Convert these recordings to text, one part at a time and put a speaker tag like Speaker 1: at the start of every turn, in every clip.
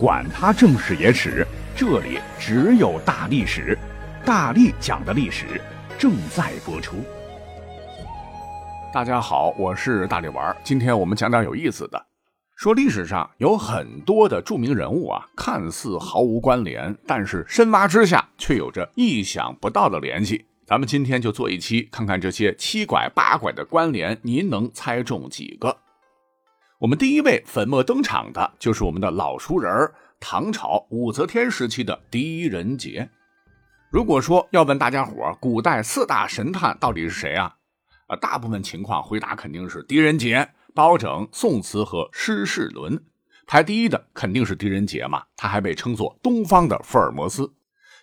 Speaker 1: 管他正史野史，这里只有大历史，大力讲的历史正在播出。大家好，我是大力丸，今天我们讲点有意思的。说历史上有很多的著名人物啊，看似毫无关联，但是深挖之下却有着意想不到的联系。咱们今天就做一期，看看这些七拐八拐的关联，您能猜中几个？我们第一位粉墨登场的就是我们的老熟人唐朝武则天时期的狄仁杰。如果说要问大家伙古代四大神探到底是谁啊？啊，大部分情况回答肯定是狄仁杰、包拯、宋慈和施世伦。排第一的肯定是狄仁杰嘛，他还被称作东方的福尔摩斯。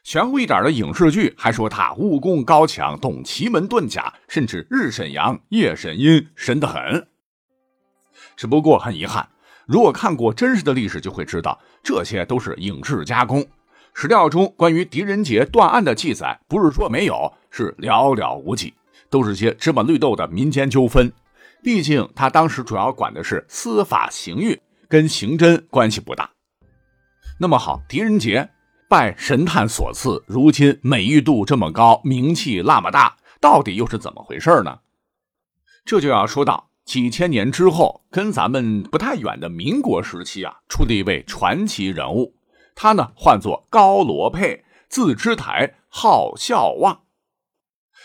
Speaker 1: 玄乎一点的影视剧还说他武功高强，懂奇门遁甲，甚至日审阳、夜审阴，神得很。只不过很遗憾，如果看过真实的历史，就会知道这些都是影视加工。史料中关于狄仁杰断案的记载，不是说没有，是寥寥无几，都是些芝麻绿豆的民间纠纷。毕竟他当时主要管的是司法刑狱，跟刑侦关系不大。那么好，狄仁杰拜神探所赐，如今美誉度这么高，名气那么大，到底又是怎么回事呢？这就要说到。几千年之后，跟咱们不太远的民国时期啊，出了一位传奇人物。他呢，唤作高罗佩，字之台，号孝望。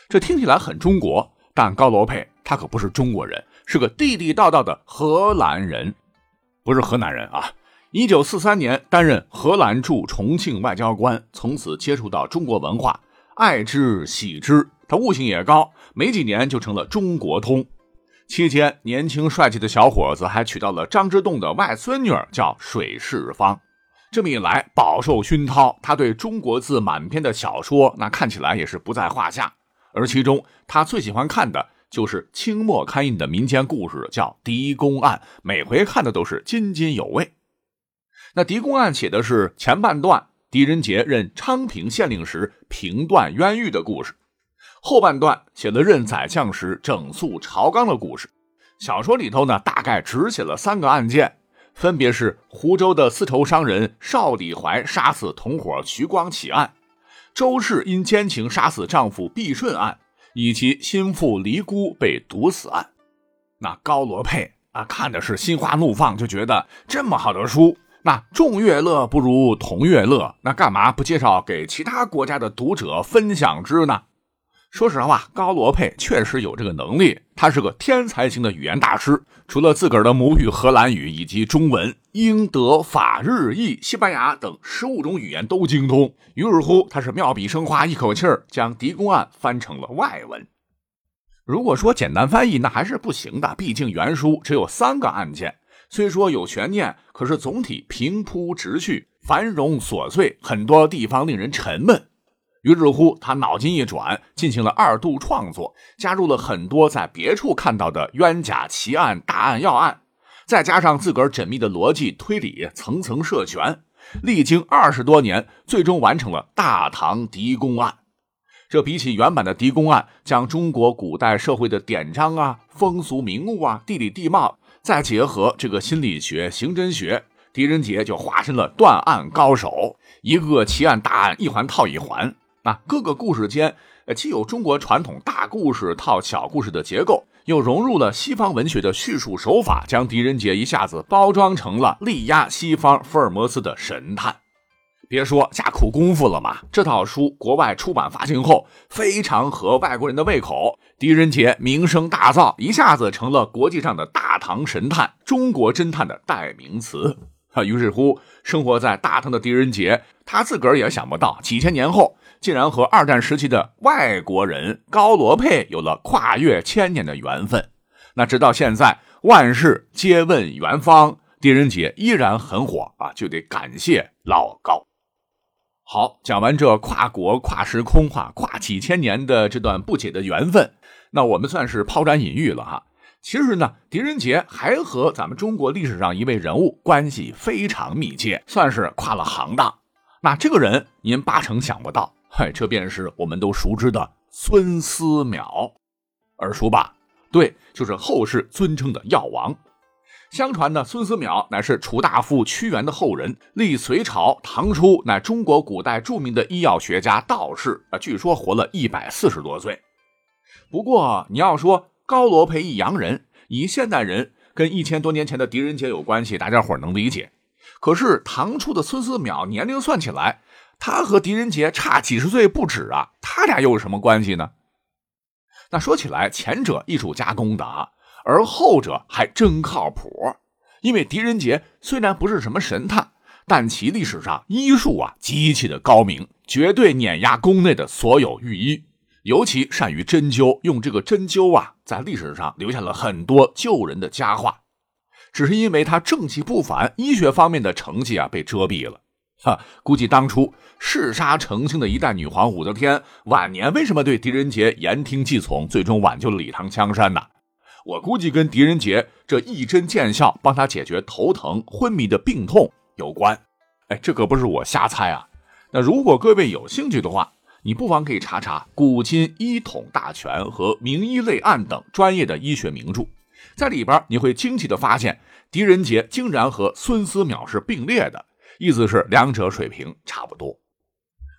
Speaker 1: 这听起来很中国，但高罗佩他可不是中国人，是个地地道道的荷兰人，不是河南人啊。一九四三年担任荷兰驻重庆外交官，从此接触到中国文化，爱之喜之。他悟性也高，没几年就成了中国通。期间，年轻帅气的小伙子还娶到了张之洞的外孙女，叫水世芳。这么一来，饱受熏陶，他对中国字满篇的小说，那看起来也是不在话下。而其中，他最喜欢看的就是清末刊印的民间故事，叫《狄公案》，每回看的都是津津有味。那《狄公案》写的是前半段狄仁杰任昌平县令时平断冤狱的故事。后半段写了任宰相时整肃朝纲的故事。小说里头呢，大概只写了三个案件，分别是湖州的丝绸商人邵礼怀杀死同伙徐光启案，周氏因奸情杀死丈夫毕顺案，以及心腹黎姑被毒死案。那高罗佩啊，看的是心花怒放，就觉得这么好的书，那众乐乐不如同乐乐，那干嘛不介绍给其他国家的读者分享之呢？说实话，高罗佩确实有这个能力，他是个天才型的语言大师。除了自个儿的母语荷兰语以及中文、英、德、法、日、意、西班牙等十五种语言都精通。于是乎，他是妙笔生花，一口气儿将《狄公案》翻成了外文。如果说简单翻译，那还是不行的，毕竟原书只有三个案件，虽说有悬念，可是总体平铺直叙，繁荣琐碎，很多地方令人沉闷。于是乎，他脑筋一转，进行了二度创作，加入了很多在别处看到的冤假奇案、大案要案，再加上自个儿缜密的逻辑推理，层层设权，历经二十多年，最终完成了《大唐狄公案》。这比起原版的《狄公案》，将中国古代社会的典章啊、风俗民物啊、地理地貌，再结合这个心理学、刑侦学，狄仁杰就化身了断案高手，一个奇案大案一环套一环。那各个故事间，呃，既有中国传统大故事套小故事的结构，又融入了西方文学的叙述手法，将狄仁杰一下子包装成了力压西方福尔摩斯的神探。别说下苦功夫了嘛，这套书国外出版发行后，非常合外国人的胃口。狄仁杰名声大噪，一下子成了国际上的大唐神探、中国侦探的代名词。啊，于是乎，生活在大唐的狄仁杰，他自个儿也想不到，几千年后。竟然和二战时期的外国人高罗佩有了跨越千年的缘分。那直到现在，万事皆问元芳，狄仁杰依然很火啊，就得感谢老高。好，讲完这跨国、跨时空、跨跨几千年的这段不解的缘分，那我们算是抛砖引玉了哈。其实呢，狄仁杰还和咱们中国历史上一位人物关系非常密切，算是跨了行当。那这个人您八成想不到。嗨，这便是我们都熟知的孙思邈，耳熟吧？对，就是后世尊称的药王。相传呢，孙思邈乃是楚大夫屈原的后人，历隋朝、唐初，乃中国古代著名的医药学家、道士啊，据说活了一百四十多岁。不过你要说高罗培一洋人，以现代人跟一千多年前的狄仁杰有关系，大家伙能理解。可是唐初的孙思邈年龄算起来，他和狄仁杰差几十岁不止啊，他俩又有什么关系呢？那说起来，前者艺术加工的啊。而后者还真靠谱，因为狄仁杰虽然不是什么神探，但其历史上医术啊极其的高明，绝对碾压宫内的所有御医，尤其善于针灸，用这个针灸啊，在历史上留下了很多救人的佳话。只是因为他正气不凡，医学方面的成绩啊被遮蔽了。哈，估计当初嗜杀成性的一代女皇武则天，晚年为什么对狄仁杰言听计从，最终挽救了李唐江山呢？我估计跟狄仁杰这一针见效，帮他解决头疼昏迷的病痛有关。哎，这可不是我瞎猜啊。那如果各位有兴趣的话，你不妨可以查查《古今医统大全》和《名医类案》等专业的医学名著，在里边你会惊奇的发现，狄仁杰竟然和孙思邈是并列的，意思是两者水平差不多。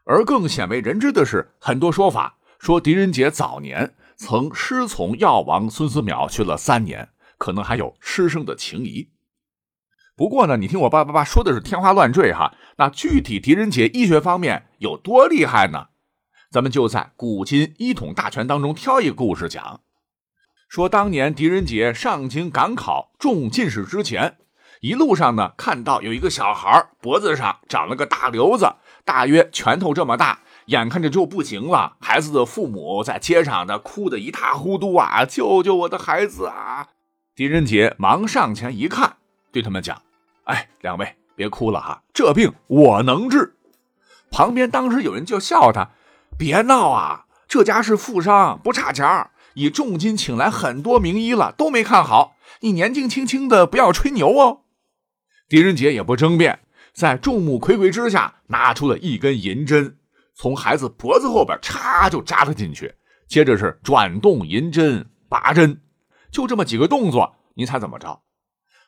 Speaker 1: 而更鲜为人知的是，很多说法说狄仁杰早年。曾师从药王孙思邈学了三年，可能还有师生的情谊。不过呢，你听我叭叭叭说的是天花乱坠哈。那具体狄仁杰医学方面有多厉害呢？咱们就在《古今医统大全》当中挑一个故事讲。说当年狄仁杰上京赶考中进士之前，一路上呢看到有一个小孩脖子上长了个大瘤子，大约拳头这么大。眼看着就不行了，孩子的父母在街上的哭得一塌糊涂啊！救救我的孩子啊！狄仁杰忙上前一看，对他们讲：“哎，两位别哭了哈，这病我能治。”旁边当时有人就笑他：“别闹啊，这家是富商，不差钱以重金请来很多名医了，都没看好。你年纪轻轻的，不要吹牛哦。”狄仁杰也不争辩，在众目睽睽之下拿出了一根银针。从孩子脖子后边插就扎了进去，接着是转动银针、拔针，就这么几个动作，你猜怎么着？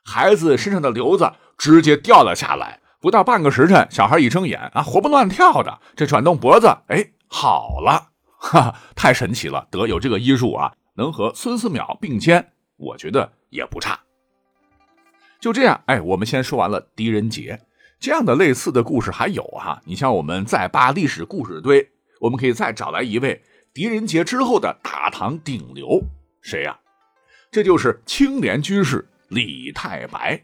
Speaker 1: 孩子身上的瘤子直接掉了下来，不到半个时辰，小孩一睁眼啊，活蹦乱跳的，这转动脖子，哎，好了，哈哈，太神奇了，得有这个医术啊，能和孙思邈并肩，我觉得也不差。就这样，哎，我们先说完了狄仁杰。这样的类似的故事还有哈，你像我们在扒历史故事堆，我们可以再找来一位狄仁杰之后的大唐顶流，谁呀？这就是青莲居士李太白。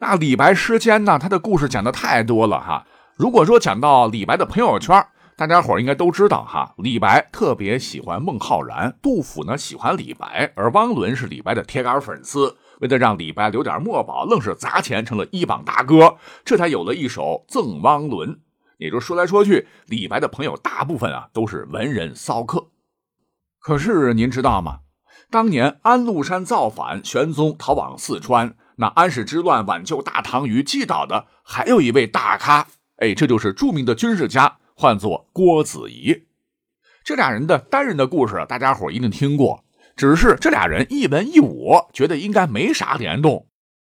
Speaker 1: 那李白诗间呢，他的故事讲的太多了哈。如果说讲到李白的朋友圈，大家伙应该都知道哈，李白特别喜欢孟浩然，杜甫呢喜欢李白，而汪伦是李白的铁杆粉丝。为了让李白留点墨宝，愣是砸钱成了一榜大哥，这才有了一首《赠汪伦》。也就说来说去，李白的朋友大部分啊都是文人骚客。可是您知道吗？当年安禄山造反，玄宗逃往四川，那安史之乱挽救大唐于既倒的，还有一位大咖，哎，这就是著名的军事家，唤作郭子仪。这俩人的单人的故事，大家伙一定听过。只是这俩人一文一武，觉得应该没啥联动。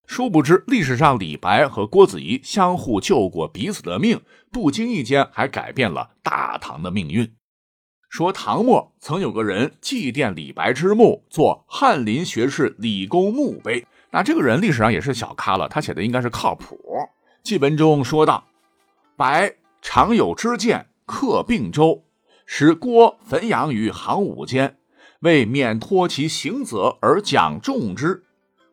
Speaker 1: 殊不知，历史上李白和郭子仪相互救过彼此的命，不经意间还改变了大唐的命运。说唐末曾有个人祭奠李白之墓，做翰林学士李公墓碑。那这个人历史上也是小咖了，他写的应该是靠谱。祭文中说道：“白常有之见，客并州，使郭汾阳于行伍间。”为免脱其刑责而奖重之，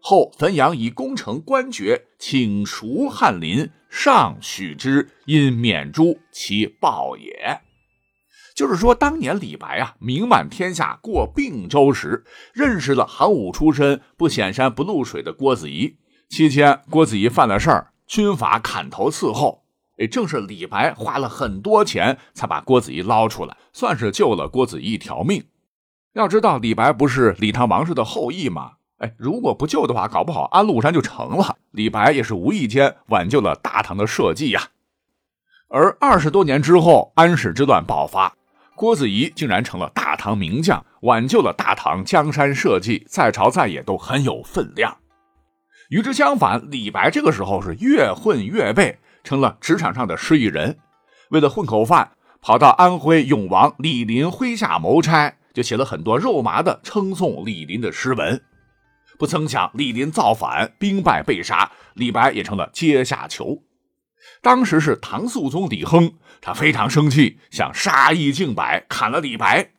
Speaker 1: 后汾阳以功成官爵，请赎翰林，上许之，因免诛其报也。就是说，当年李白啊名满天下，过并州时，认识了行伍出身、不显山不露水的郭子仪。期间，郭子仪犯了事儿，军阀砍头伺候。哎，正是李白花了很多钱才把郭子仪捞出来，算是救了郭子仪一条命。要知道李白不是李唐王室的后裔吗？哎，如果不救的话，搞不好安禄山就成了。李白也是无意间挽救了大唐的社稷呀。而二十多年之后，安史之乱爆发，郭子仪竟然成了大唐名将，挽救了大唐江山社稷，在朝在野都很有分量。与之相反，李白这个时候是越混越背，成了职场上的失意人。为了混口饭，跑到安徽永王李林麾下谋差，就写了很多肉麻的称颂李林的诗文。不曾想，李林造反，兵败被杀，李白也成了阶下囚。当时是唐肃宗李亨，他非常生气，想杀一儆百，砍了李白。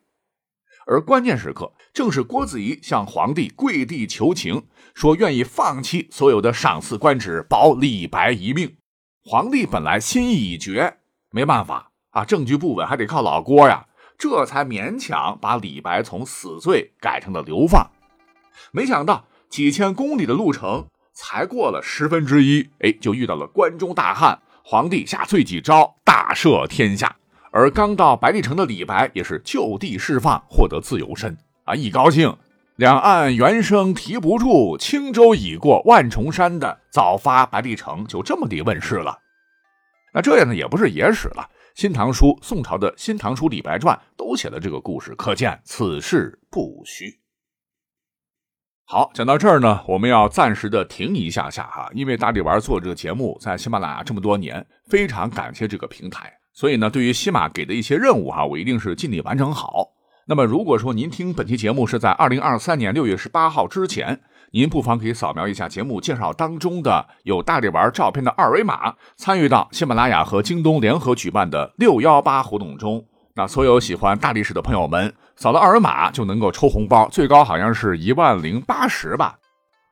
Speaker 1: 而关键时刻，正是郭子仪向皇帝跪地求情，说愿意放弃所有的赏赐官职，保李白一命。皇帝本来心意已决，没办法啊，证据不稳，还得靠老郭呀，这才勉强把李白从死罪改成了流放。没想到几千公里的路程，才过了十分之一，哎，就遇到了关中大旱，皇帝下罪己诏，大赦天下。而刚到白帝城的李白也是就地释放，获得自由身啊！一高兴，两岸猿声啼不住，轻舟已过万重山的早发白帝城就这么地问世了。那这样呢，也不是野史了，《新唐书》宋朝的《新唐书·李白传》都写了这个故事，可见此事不虚。好，讲到这儿呢，我们要暂时的停一下下哈，因为大力丸做这个节目在喜马拉雅这么多年，非常感谢这个平台。所以呢，对于西马给的一些任务哈，我一定是尽力完成好。那么，如果说您听本期节目是在二零二三年六月十八号之前，您不妨可以扫描一下节目介绍当中的有大力丸照片的二维码，参与到喜马拉雅和京东联合举办的六幺八活动中。那所有喜欢大历史的朋友们，扫了二维码就能够抽红包，最高好像是一万零八十吧。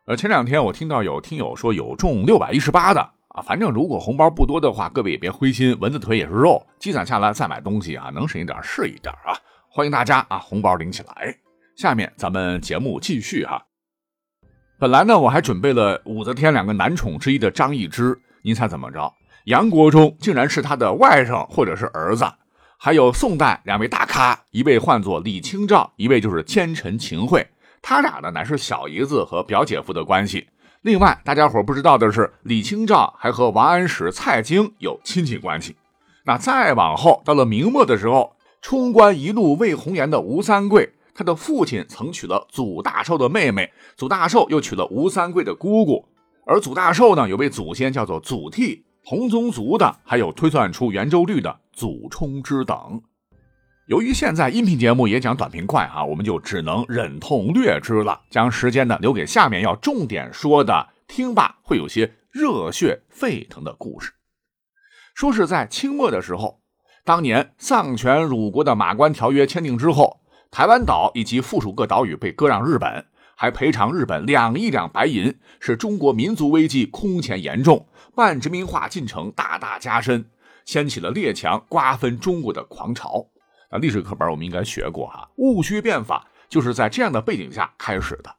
Speaker 1: 呃，前两天我听到有听友说有中六百一十八的。啊，反正如果红包不多的话，各位也别灰心，蚊子腿也是肉，积攒下来再买东西啊，能省一点是一点啊。欢迎大家啊，红包领起来。下面咱们节目继续哈。本来呢，我还准备了武则天两个男宠之一的张易之，您猜怎么着？杨国忠竟然是他的外甥或者是儿子。还有宋代两位大咖，一位唤作李清照，一位就是奸臣秦桧，他俩呢乃是小姨子和表姐夫的关系。另外，大家伙不知道的是，李清照还和王安石、蔡京有亲戚关系。那再往后，到了明末的时候，冲冠一怒为红颜的吴三桂，他的父亲曾娶了祖大寿的妹妹，祖大寿又娶了吴三桂的姑姑。而祖大寿呢，有位祖先叫做祖逖，同宗族的还有推算出圆周率的祖冲之等。由于现在音频节目也讲短平快啊，我们就只能忍痛略之了，将时间呢留给下面要重点说的，听罢会有些热血沸腾的故事。说是在清末的时候，当年丧权辱国的马关条约签订之后，台湾岛以及附属各岛屿被割让日本，还赔偿日本两亿两白银，使中国民族危机空前严重，半殖民化进程大大加深，掀起了列强瓜分中国的狂潮。那历史课本我们应该学过哈，戊戌变法就是在这样的背景下开始的，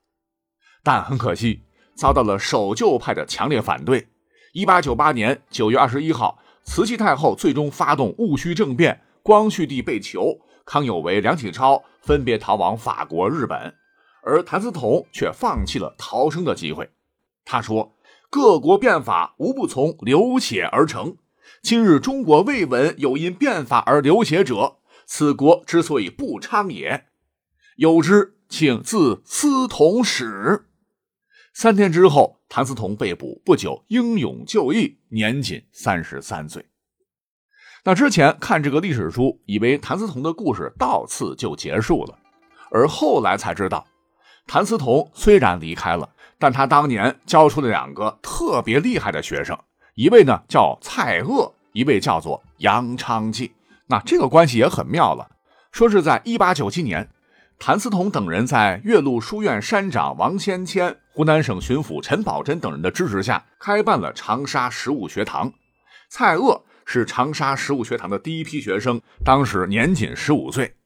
Speaker 1: 但很可惜遭到了守旧派的强烈反对。一八九八年九月二十一号，慈禧太后最终发动戊戌政变，光绪帝被囚，康有为、梁启超分别逃往法国、日本，而谭嗣同却放弃了逃生的机会。他说：“各国变法无不从流血而成，今日中国未闻有因变法而流血者。”此国之所以不昌也，有之，请自司同始。三天之后，谭嗣同被捕，不久英勇就义，年仅三十三岁。那之前看这个历史书，以为谭嗣同的故事到此就结束了，而后来才知道，谭嗣同虽然离开了，但他当年教出了两个特别厉害的学生，一位呢叫蔡锷，一位叫做杨昌济。那这个关系也很妙了，说是在一八九七年，谭嗣同等人在岳麓书院山长王先谦、湖南省巡抚陈宝箴等人的支持下，开办了长沙十五学堂。蔡锷是长沙十五学堂的第一批学生，当时年仅十五岁。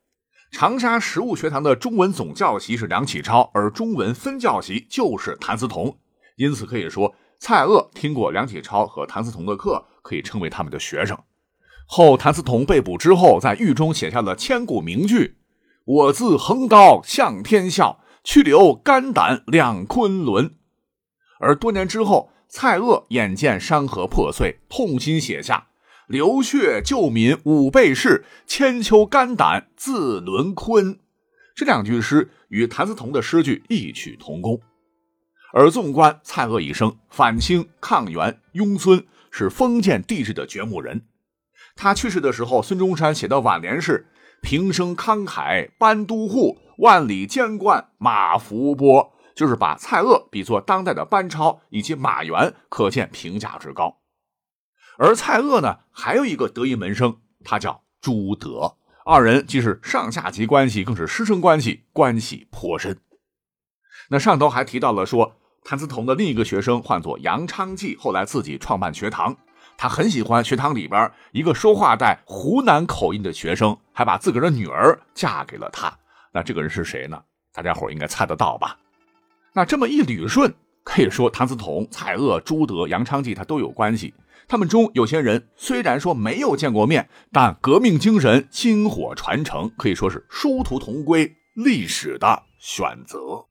Speaker 1: 长沙十五学堂的中文总教习是梁启超，而中文分教习就是谭嗣同。因此可以说，蔡锷听过梁启超和谭嗣同的课，可以称为他们的学生。后谭嗣同被捕之后，在狱中写下了千古名句：“我自横刀向天笑，去留肝胆两昆仑。”而多年之后，蔡锷眼见山河破碎，痛心写下：“流血救民五倍是，千秋肝胆自沦坤。”这两句诗与谭嗣同的诗句异曲同工。而纵观蔡锷一生，反清、抗元、拥孙，是封建帝制的掘墓人。他去世的时候，孙中山写的挽联是“平生慷慨班都护，万里兼冠马伏波”，就是把蔡锷比作当代的班超以及马援，可见评价之高。而蔡锷呢，还有一个得意门生，他叫朱德。二人既是上下级关系，更是师生关系，关系颇深。那上头还提到了说，谭嗣同的另一个学生唤作杨昌济，后来自己创办学堂。他很喜欢学堂里边一个说话带湖南口音的学生，还把自个儿的女儿嫁给了他。那这个人是谁呢？大家伙应该猜得到吧？那这么一捋顺，可以说谭嗣同、蔡锷、朱德、杨昌济他都有关系。他们中有些人虽然说没有见过面，但革命精神薪火传承，可以说是殊途同归，历史的选择。